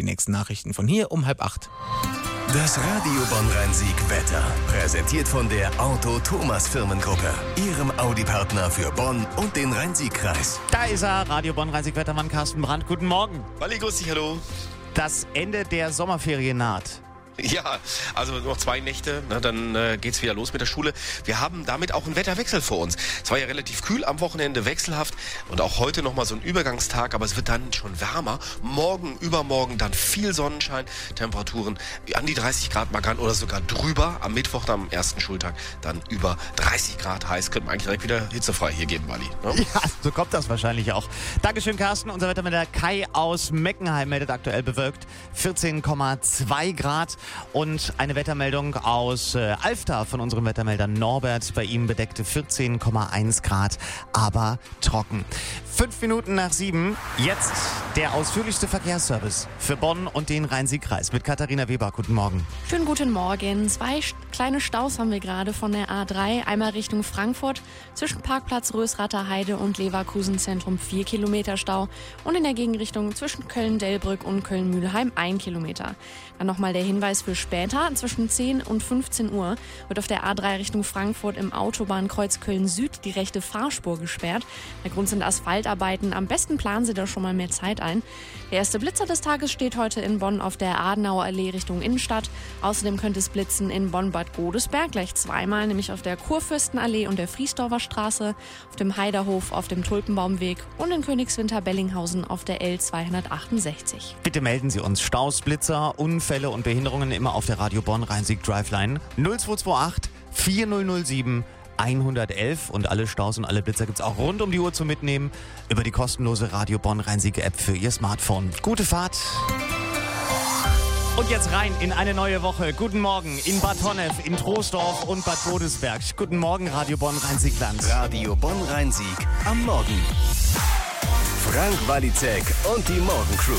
die nächsten Nachrichten von hier um halb acht. Das Radio Bonn-Rhein-Sieg Wetter. Präsentiert von der Auto Thomas Firmengruppe. Ihrem Audi-Partner für Bonn und den Rhein-Sieg-Kreis. Da ist er, Radio Bonn-Rhein-Sieg-Wettermann Carsten Brandt. Guten Morgen. Walli, grüß dich, hallo. Das Ende der Sommerferien naht. Ja, also noch zwei Nächte, ne, dann äh, geht's wieder los mit der Schule. Wir haben damit auch einen Wetterwechsel vor uns. Es war ja relativ kühl am Wochenende, wechselhaft und auch heute nochmal so ein Übergangstag, aber es wird dann schon wärmer. Morgen, übermorgen dann viel Sonnenschein, Temperaturen an die 30 Grad markant oder sogar drüber. Am Mittwoch, dann am ersten Schultag, dann über 30 Grad heiß. Könnte man eigentlich direkt wieder hitzefrei hier geben, Wally. Ne? Ja, so kommt das wahrscheinlich auch. Dankeschön, Carsten. Unser Wettermelder Kai aus Meckenheim meldet aktuell bewölkt 14,2 Grad. Und eine Wettermeldung aus äh, Alfter von unserem Wettermelder Norbert. Bei ihm bedeckte 14,1 Grad, aber trocken. Fünf Minuten nach sieben. Jetzt der ausführlichste Verkehrsservice für Bonn und den Rhein-Sieg-Kreis mit Katharina Weber. Guten Morgen. Schönen guten Morgen. Zwei kleine Staus haben wir gerade von der A3. Einmal Richtung Frankfurt zwischen Parkplatz Rösrater Heide und Leverkusen Zentrum 4 Kilometer Stau. Und in der Gegenrichtung zwischen Köln-Delbrück und Köln-Mühlheim 1 Kilometer. Dann nochmal der Hinweis für später. Zwischen 10 und 15 Uhr wird auf der A3 Richtung Frankfurt im Autobahnkreuz Köln-Süd die rechte Fahrspur gesperrt. Der Grund sind Asphaltarbeiten. Am besten planen Sie da schon mal mehr Zeit ein. Der erste Blitzer des Tages steht heute in Bonn auf der Adenauer Allee Richtung Innenstadt. Außerdem könnte es blitzen in Bonn-Bad Godesberg gleich zweimal, nämlich auf der Kurfürstenallee und der Friesdorfer Straße, auf dem Heiderhof, auf dem Tulpenbaumweg und in Königswinter-Bellinghausen auf der L268. Bitte melden Sie uns Staus, Blitzer, Unfälle und Behinderungen immer auf der Radio Bonn Rhein-Sieg Driveline 0228 4007 111 und alle Staus und alle Blitzer gibt es auch rund um die Uhr zu mitnehmen über die kostenlose Radio Bonn Rhein-Sieg App für Ihr Smartphone. Gute Fahrt! Und jetzt rein in eine neue Woche. Guten Morgen in Bad Honnef, in Troisdorf und Bad Godesberg. Guten Morgen, Radio Bonn Rhein-Sieg-Land. Radio Bonn Rhein-Sieg am Morgen. Frank Walizek und die Morgencrew.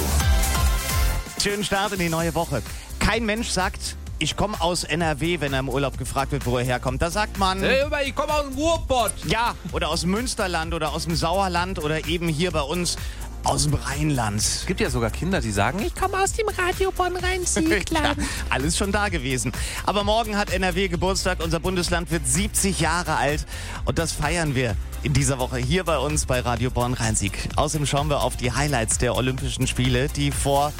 Schönen Start in die neue Woche. Kein Mensch sagt, ich komme aus NRW, wenn er im Urlaub gefragt wird, wo er herkommt. Da sagt man. Hey, ich komme aus dem Ruhrpott. Ja, oder aus dem Münsterland oder aus dem Sauerland oder eben hier bei uns aus dem Rheinland. Es gibt ja sogar Kinder, die sagen, ich komme aus dem Radio Bonn Rhein-Siegland. ja, alles schon da gewesen. Aber morgen hat NRW Geburtstag. Unser Bundesland wird 70 Jahre alt und das feiern wir in dieser Woche hier bei uns bei Radio Bonn Rhein-Sieg. Außerdem schauen wir auf die Highlights der Olympischen Spiele, die vor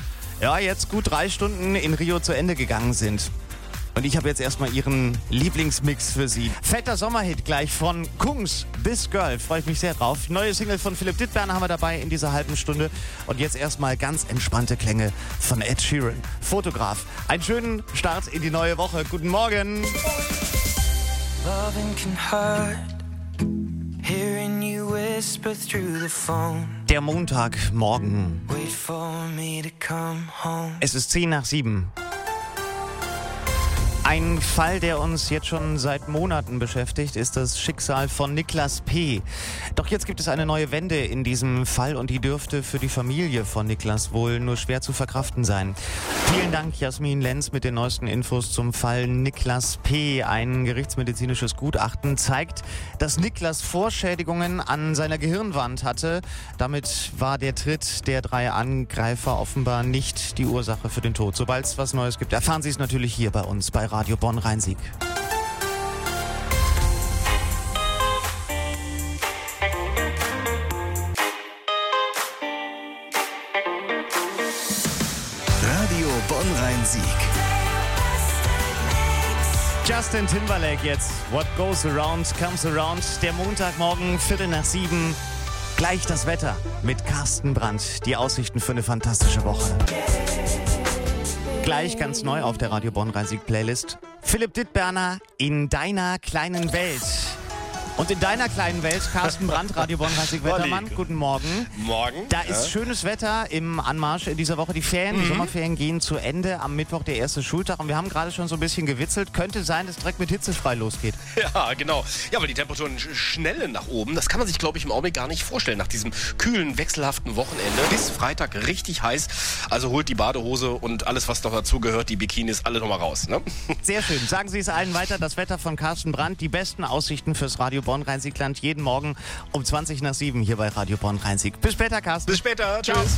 ja, jetzt gut drei Stunden in Rio zu Ende gegangen sind. Und ich habe jetzt erstmal Ihren Lieblingsmix für Sie. Fetter Sommerhit gleich von Kungs This Girl. Freue ich mich sehr drauf. Neue Single von Philipp Dittberner haben wir dabei in dieser halben Stunde. Und jetzt erstmal ganz entspannte Klänge von Ed Sheeran. Fotograf. Einen schönen Start in die neue Woche. Guten Morgen. Der Montagmorgen. Es ist 10 nach 7. Ein Fall, der uns jetzt schon seit Monaten beschäftigt, ist das Schicksal von Niklas P. Doch jetzt gibt es eine neue Wende in diesem Fall und die dürfte für die Familie von Niklas wohl nur schwer zu verkraften sein. Vielen Dank, Jasmin Lenz, mit den neuesten Infos zum Fall Niklas P. Ein gerichtsmedizinisches Gutachten zeigt, dass Niklas Vorschädigungen an seiner Gehirnwand hatte. Damit war der Tritt der drei Angreifer offenbar nicht die Ursache für den Tod. Sobald es was Neues gibt, erfahren Sie es natürlich hier bei uns bei Radio Bonn Rhein-Sieg. Radio Bonn Rhein-Sieg. Justin Timberlake jetzt. What goes around comes around. Der Montagmorgen, Viertel nach sieben. Gleich das Wetter mit Carsten Brandt. Die Aussichten für eine fantastische Woche. Gleich ganz neu auf der Radio Bonn Rhein-Sieg Playlist. Philipp Dittberner in deiner kleinen Welt. Und in deiner kleinen Welt, Carsten Brandt, Radio Bonn Rhein-Sieg Wettermann. Guten Morgen. Morgen. Da ist schönes Wetter im Anmarsch in dieser Woche. Die Ferien, die Sommerferien gehen zu Ende. Am Mittwoch der erste Schultag. Und wir haben gerade schon so ein bisschen gewitzelt. Könnte sein, dass direkt mit hitzefrei losgeht. Ja, genau. Ja, aber die Temperaturen sch- schnellen nach oben. Das kann man sich, glaube ich, im Augenblick gar nicht vorstellen. Nach diesem kühlen, wechselhaften Wochenende. Bis Freitag richtig heiß. Also holt die Badehose und alles, was noch dazugehört, die Bikinis, alle nochmal raus. Ne? Sehr schön. Sagen Sie es allen weiter. Das Wetter von Carsten Brandt. Die besten Aussichten fürs Radio Bonn Rhein-Sieg-Land. Jeden Morgen um 20 nach 7 hier bei Radio Bonn Rhein-Sieg. Bis später, Carsten. Bis später. Tschüss.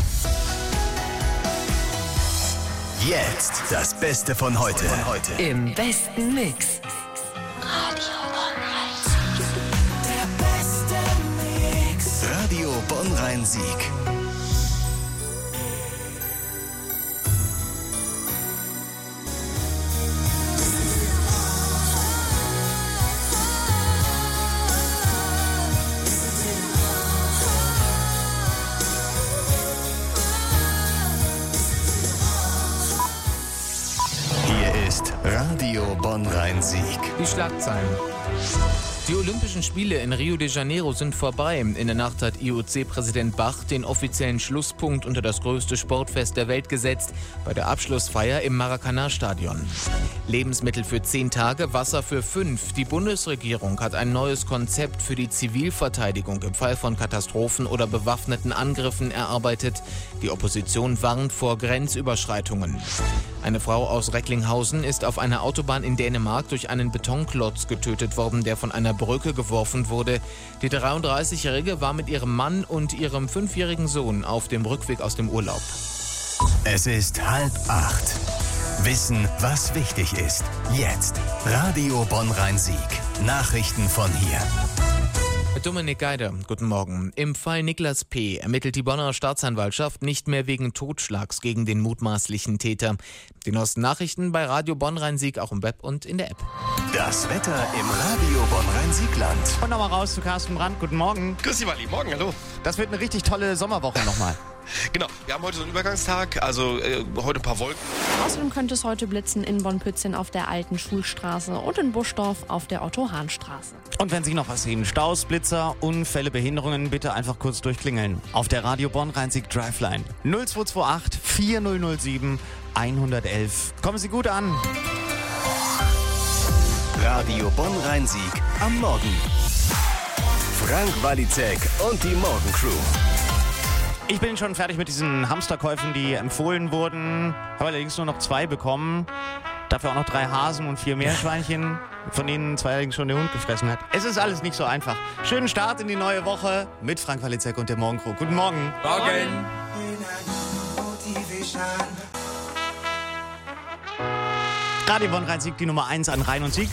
Jetzt das Beste von heute. Von heute. Im besten Mix. Radio Bonn-Rhein-Sieg. Hier ist Radio Bonn-Rhein-Sieg. Die Schlagzeilen. Die Olympischen Spiele in Rio de Janeiro sind vorbei. In der Nacht hat IOC-Präsident Bach den offiziellen Schlusspunkt unter das größte Sportfest der Welt gesetzt, bei der Abschlussfeier im Maracanã-Stadion. Lebensmittel für zehn Tage, Wasser für fünf. Die Bundesregierung hat ein neues Konzept für die Zivilverteidigung im Fall von Katastrophen oder bewaffneten Angriffen erarbeitet. Die Opposition warnt vor Grenzüberschreitungen. Eine Frau aus Recklinghausen ist auf einer Autobahn in Dänemark durch einen Betonklotz getötet worden, der von einer Brücke geworfen wurde. Die 33-Jährige war mit ihrem Mann und ihrem fünfjährigen Sohn auf dem Rückweg aus dem Urlaub. Es ist halb acht. Wissen, was wichtig ist. Jetzt. Radio Bonn-Rhein-Sieg. Nachrichten von hier. Dominik Geider, guten Morgen. Im Fall Niklas P. ermittelt die Bonner Staatsanwaltschaft nicht mehr wegen Totschlags gegen den mutmaßlichen Täter. Die neuesten Nachrichten bei Radio Bonn-Rhein-Sieg auch im Web und in der App. Das Wetter im Radio Bonn-Rhein-Siegland. Und nochmal raus zu Carsten Brandt. Guten Morgen. Grüß dich, Wally. Morgen, hallo. Das wird eine richtig tolle Sommerwoche nochmal. Genau, wir haben heute so einen Übergangstag, also äh, heute ein paar Wolken. Außerdem könnte es heute blitzen in Bonn-Pützchen auf der alten Schulstraße und in Buschdorf auf der Otto-Hahn-Straße. Und wenn Sie noch was sehen, Staus, Blitzer, Unfälle, Behinderungen, bitte einfach kurz durchklingeln. Auf der Radio Bonn-Rhein-Sieg Driveline 0228 4007 111. Kommen Sie gut an. Radio Bonn-Rhein-Sieg am Morgen. Frank Walizek und die Morgencrew. Ich bin schon fertig mit diesen Hamsterkäufen, die empfohlen wurden. Habe allerdings nur noch zwei bekommen. Dafür auch noch drei Hasen und vier Meerschweinchen, von denen zwei allerdings schon der Hund gefressen hat. Es ist alles nicht so einfach. Schönen Start in die neue Woche mit Frank Walizek und der Morgencrew. Guten Morgen. Morgen. Radio Bonn Rhein-Sieg, die Nummer 1 an Rhein und Sieg.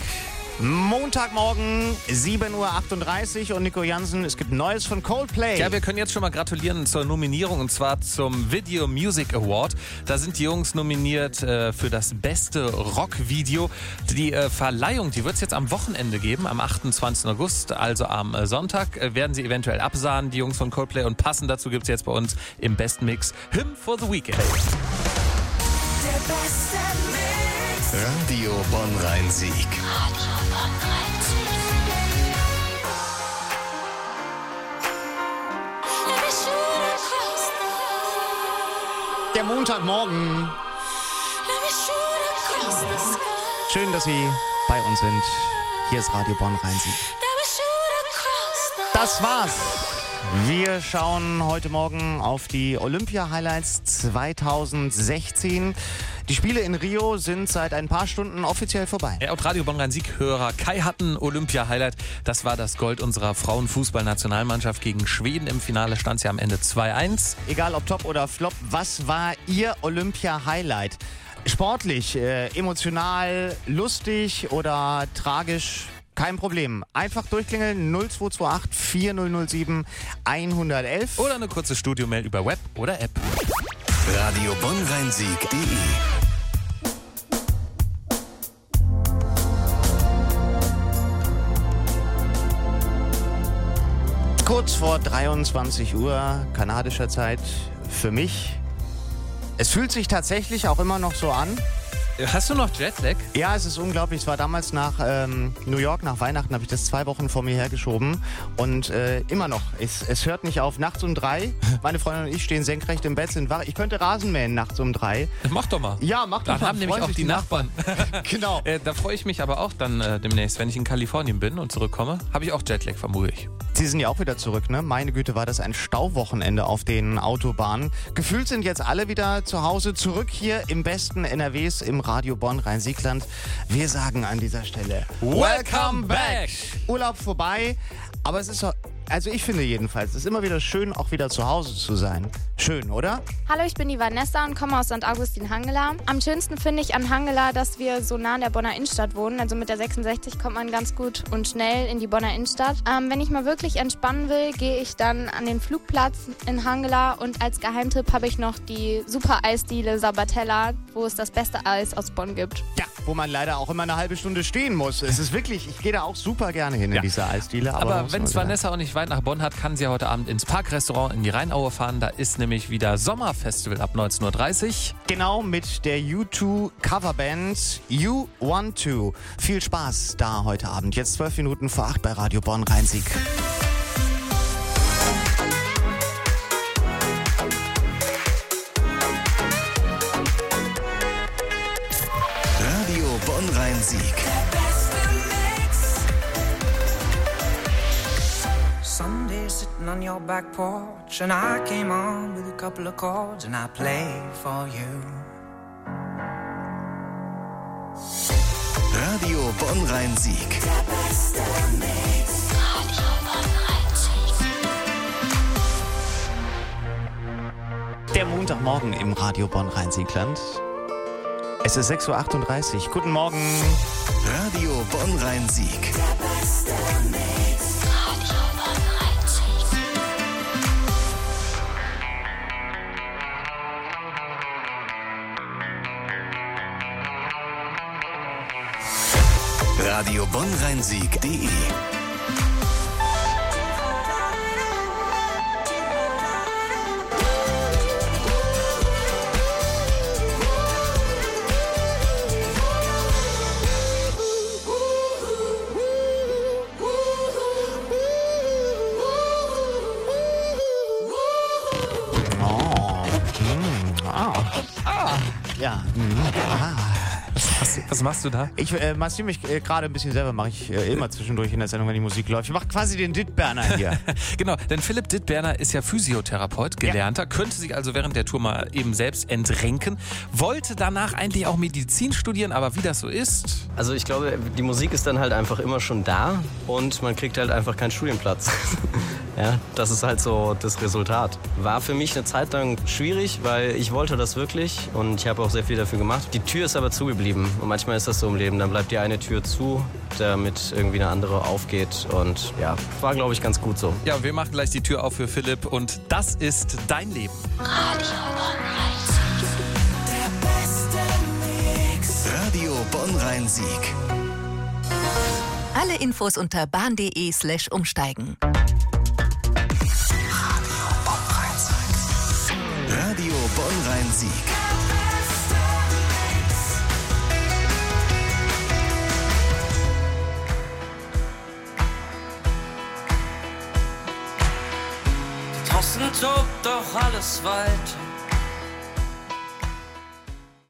Montagmorgen, 7.38 Uhr und Nico Jansen, es gibt Neues von Coldplay. Ja, wir können jetzt schon mal gratulieren zur Nominierung und zwar zum Video Music Award. Da sind die Jungs nominiert äh, für das beste Rockvideo. Die äh, Verleihung, die wird es jetzt am Wochenende geben, am 28. August, also am äh, Sonntag, äh, werden sie eventuell absahen, die Jungs von Coldplay. Und passend dazu gibt es jetzt bei uns im besten Mix Hymn for the Weekend. Radio Bonn-Rhein-Sieg. Der Montagmorgen. Schön, dass Sie bei uns sind. Hier ist Radio Bonn Rhein-Sieg. Das war's. Wir schauen heute Morgen auf die Olympia-Highlights 2016. Die Spiele in Rio sind seit ein paar Stunden offiziell vorbei. Ja, und Radio Bonn-Rhein-Sieg-Hörer Kai hatten Olympia-Highlight. Das war das Gold unserer Frauenfußballnationalmannschaft gegen Schweden. Im Finale stand sie am Ende 2-1. Egal ob Top oder Flop, was war Ihr Olympia-Highlight? Sportlich, äh, emotional, lustig oder tragisch? Kein Problem. Einfach durchklingeln 0228 4007 111. Oder eine kurze Studiomail über Web oder App. Radio Bonn-Rhein-Sieg.de Kurz vor 23 Uhr kanadischer Zeit für mich. Es fühlt sich tatsächlich auch immer noch so an. Hast du noch Jetlag? Ja, es ist unglaublich. Es war damals nach ähm, New York, nach Weihnachten, habe ich das zwei Wochen vor mir hergeschoben. Und äh, immer noch. Es, es hört nicht auf. Nachts um drei. Meine Freundin und ich stehen senkrecht im Bett, sind wach. Ich könnte Rasen mähen nachts um drei. Mach doch mal. Ja, mach doch Dann mal. haben nämlich auch sich die Nachbarn. Genau. Äh, da freue ich mich aber auch dann äh, demnächst, wenn ich in Kalifornien bin und zurückkomme, habe ich auch Jetlag, vermute ich. Sie sind ja auch wieder zurück, ne? Meine Güte, war das ein Stauwochenende auf den Autobahnen. Gefühlt sind jetzt alle wieder zu Hause, zurück hier im besten NRWs im Radio Bonn Rhein-Siegland. Wir sagen an dieser Stelle Welcome back! Urlaub vorbei, aber es ist Also ich finde jedenfalls, es ist immer wieder schön, auch wieder zu Hause zu sein. Schön, oder? Hallo, ich bin die Vanessa und komme aus St. Augustin-Hangela. Am schönsten finde ich an Hangela, dass wir so nah an der Bonner Innenstadt wohnen. Also mit der 66 kommt man ganz gut und schnell in die Bonner Innenstadt. Ähm, wenn ich mal wirklich entspannen will, gehe ich dann an den Flugplatz in Hangela und als Geheimtipp habe ich noch die super Eisdiele Sabatella, wo es das beste Eis aus Bonn gibt. Ja, wo man leider auch immer eine halbe Stunde stehen muss. Es ist wirklich, ich gehe da auch super gerne hin in diese Eisdiele. Aber, man wenn es. Vanessa auch nicht weit nach Bonn hat, kann sie ja heute Abend ins Parkrestaurant in die Rheinaue fahren. Da ist nämlich wieder Sommerfestival ab 19.30 Uhr. Genau mit der U2 Coverband You Want To. Viel Spaß da heute Abend. Jetzt zwölf Minuten vor acht bei Radio Bonn Rhein-Sieg. Rhein-Sieg. Sunday sitting on your back porch, and I came on with a couple of chords, and I played for you. Radio Bonn Rhein-Sieg. Der Montagmorgen im Radio Bonn Rhein-Siegland. Es ist 6.38 Uhr. Guten Morgen. Radio Bonn Rhein-Sieg. Radio Bonn Was, was machst du da? Ich äh, massiere mich äh, gerade ein bisschen selber, mache ich äh, immer zwischendurch in der Sendung, wenn die Musik läuft. Ich mache quasi den Dittberner hier. Genau, denn Philipp Dittberner ist ja Physiotherapeut, gelernter, könnte sich also während der Tour mal eben selbst entrenken, wollte danach eigentlich auch Medizin studieren, aber wie das so ist, Also ich glaube, die Musik ist dann halt einfach immer schon da und man kriegt halt einfach keinen Studienplatz. ja, das ist halt so das Resultat. War für mich eine Zeit lang schwierig, weil ich wollte das wirklich und ich habe auch sehr viel dafür gemacht. Die Tür ist aber zugeblieben und manchmal ist das so im Leben. Dann bleibt die eine Tür zu, damit irgendwie eine andere aufgeht und ja, war glaube ich ganz gut so. ja, wir machen gleich die Tür auf für Philipp und das ist dein Leben. Radio Bonn Rhein-Sieg. Alle Infos unter bahn.de slash umsteigen. Radio Bonn tobt doch alles weiter.